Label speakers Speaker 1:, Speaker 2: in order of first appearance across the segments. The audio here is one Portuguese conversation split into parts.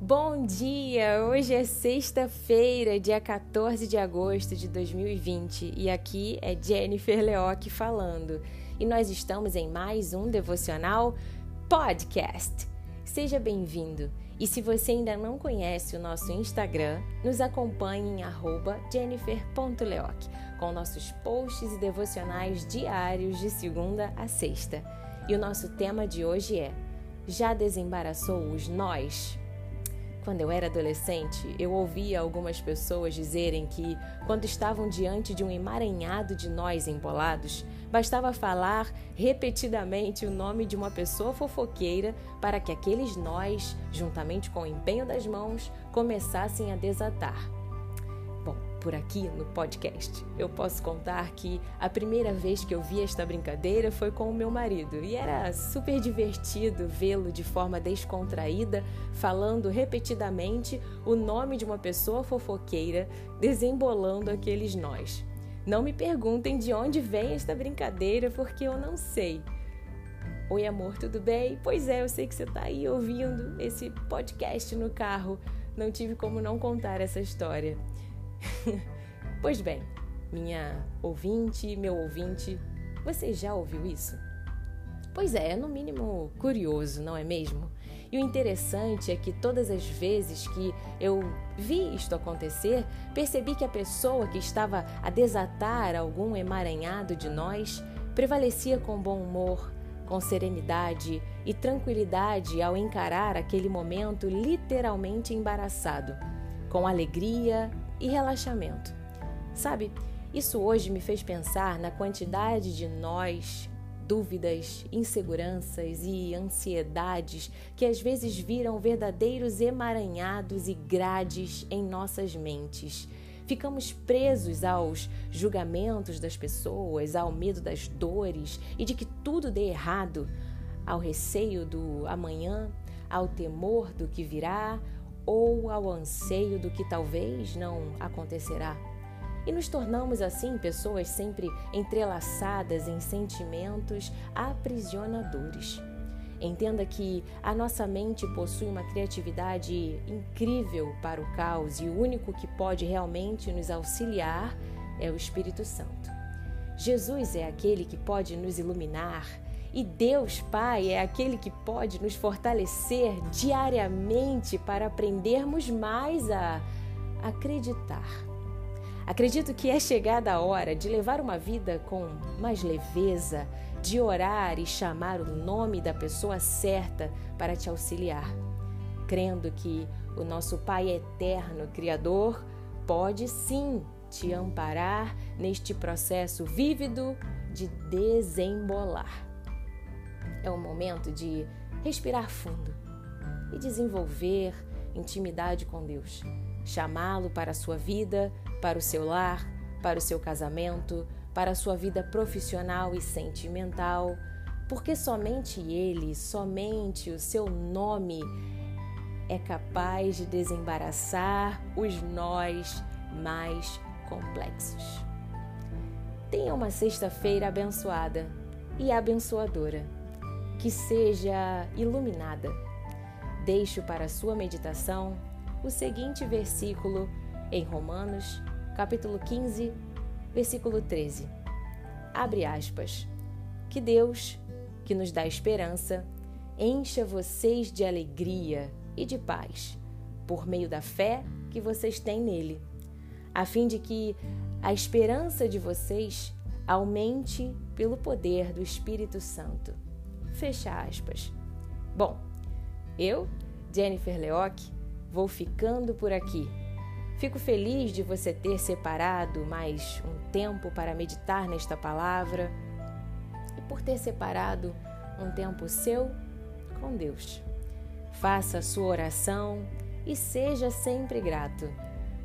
Speaker 1: Bom dia! Hoje é sexta-feira, dia 14 de agosto de 2020 e aqui é Jennifer Leoc falando. E nós estamos em mais um devocional podcast. Seja bem-vindo. E se você ainda não conhece o nosso Instagram, nos acompanhe em jennifer.leoc, com nossos posts e devocionais diários de segunda a sexta. E o nosso tema de hoje é: Já desembaraçou os nós? Quando eu era adolescente, eu ouvia algumas pessoas dizerem que, quando estavam diante de um emaranhado de nós embolados, bastava falar repetidamente o nome de uma pessoa fofoqueira para que aqueles nós, juntamente com o empenho das mãos, começassem a desatar por aqui no podcast. Eu posso contar que a primeira vez que eu vi esta brincadeira foi com o meu marido e era super divertido vê-lo de forma descontraída, falando repetidamente o nome de uma pessoa fofoqueira, desembolando aqueles nós. Não me perguntem de onde vem esta brincadeira, porque eu não sei. Oi, amor, tudo bem? Pois é, eu sei que você está aí ouvindo esse podcast no carro. Não tive como não contar essa história. pois bem, minha ouvinte, meu ouvinte, você já ouviu isso? Pois é, é no mínimo curioso, não é mesmo? E o interessante é que todas as vezes que eu vi isto acontecer, percebi que a pessoa que estava a desatar algum emaranhado de nós prevalecia com bom humor, com serenidade e tranquilidade ao encarar aquele momento literalmente embaraçado, com alegria e relaxamento. Sabe, isso hoje me fez pensar na quantidade de nós, dúvidas, inseguranças e ansiedades que às vezes viram verdadeiros emaranhados e grades em nossas mentes. Ficamos presos aos julgamentos das pessoas, ao medo das dores e de que tudo dê errado, ao receio do amanhã, ao temor do que virá ou ao anseio do que talvez não acontecerá. E nos tornamos assim pessoas sempre entrelaçadas em sentimentos aprisionadores. Entenda que a nossa mente possui uma criatividade incrível para o caos e o único que pode realmente nos auxiliar é o Espírito Santo. Jesus é aquele que pode nos iluminar, e Deus Pai é aquele que pode nos fortalecer diariamente para aprendermos mais a acreditar. Acredito que é chegada a hora de levar uma vida com mais leveza, de orar e chamar o nome da pessoa certa para te auxiliar, crendo que o nosso Pai eterno, Criador, pode sim te amparar neste processo vívido de desembolar. É o momento de respirar fundo e desenvolver intimidade com Deus. Chamá-lo para a sua vida, para o seu lar, para o seu casamento, para a sua vida profissional e sentimental, porque somente Ele, somente o seu nome é capaz de desembaraçar os nós mais complexos. Tenha uma sexta-feira abençoada e abençoadora que seja iluminada. Deixo para sua meditação o seguinte versículo em Romanos, capítulo 15, versículo 13. Abre aspas. Que Deus, que nos dá esperança, encha vocês de alegria e de paz, por meio da fé que vocês têm nele, a fim de que a esperança de vocês aumente pelo poder do Espírito Santo. Fecha aspas. Bom, eu, Jennifer Leoc, vou ficando por aqui. Fico feliz de você ter separado mais um tempo para meditar nesta palavra e por ter separado um tempo seu com Deus. Faça a sua oração e seja sempre grato.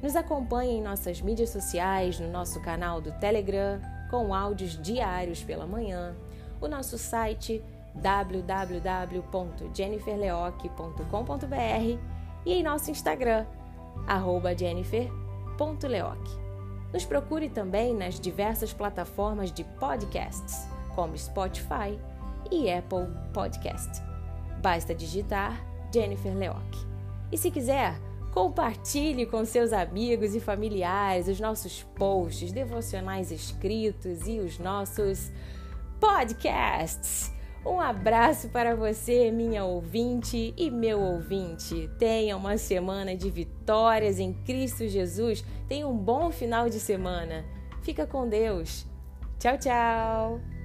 Speaker 1: Nos acompanhe em nossas mídias sociais, no nosso canal do Telegram, com áudios diários pela manhã, o nosso site www.jenniferleoc.com.br e em nosso Instagram, jennifer.leoc. Nos procure também nas diversas plataformas de podcasts, como Spotify e Apple Podcast. Basta digitar Jennifer Leoc. E se quiser, compartilhe com seus amigos e familiares os nossos posts, devocionais escritos e os nossos podcasts. Um abraço para você, minha ouvinte e meu ouvinte. Tenha uma semana de vitórias em Cristo Jesus. Tenha um bom final de semana. Fica com Deus. Tchau, tchau.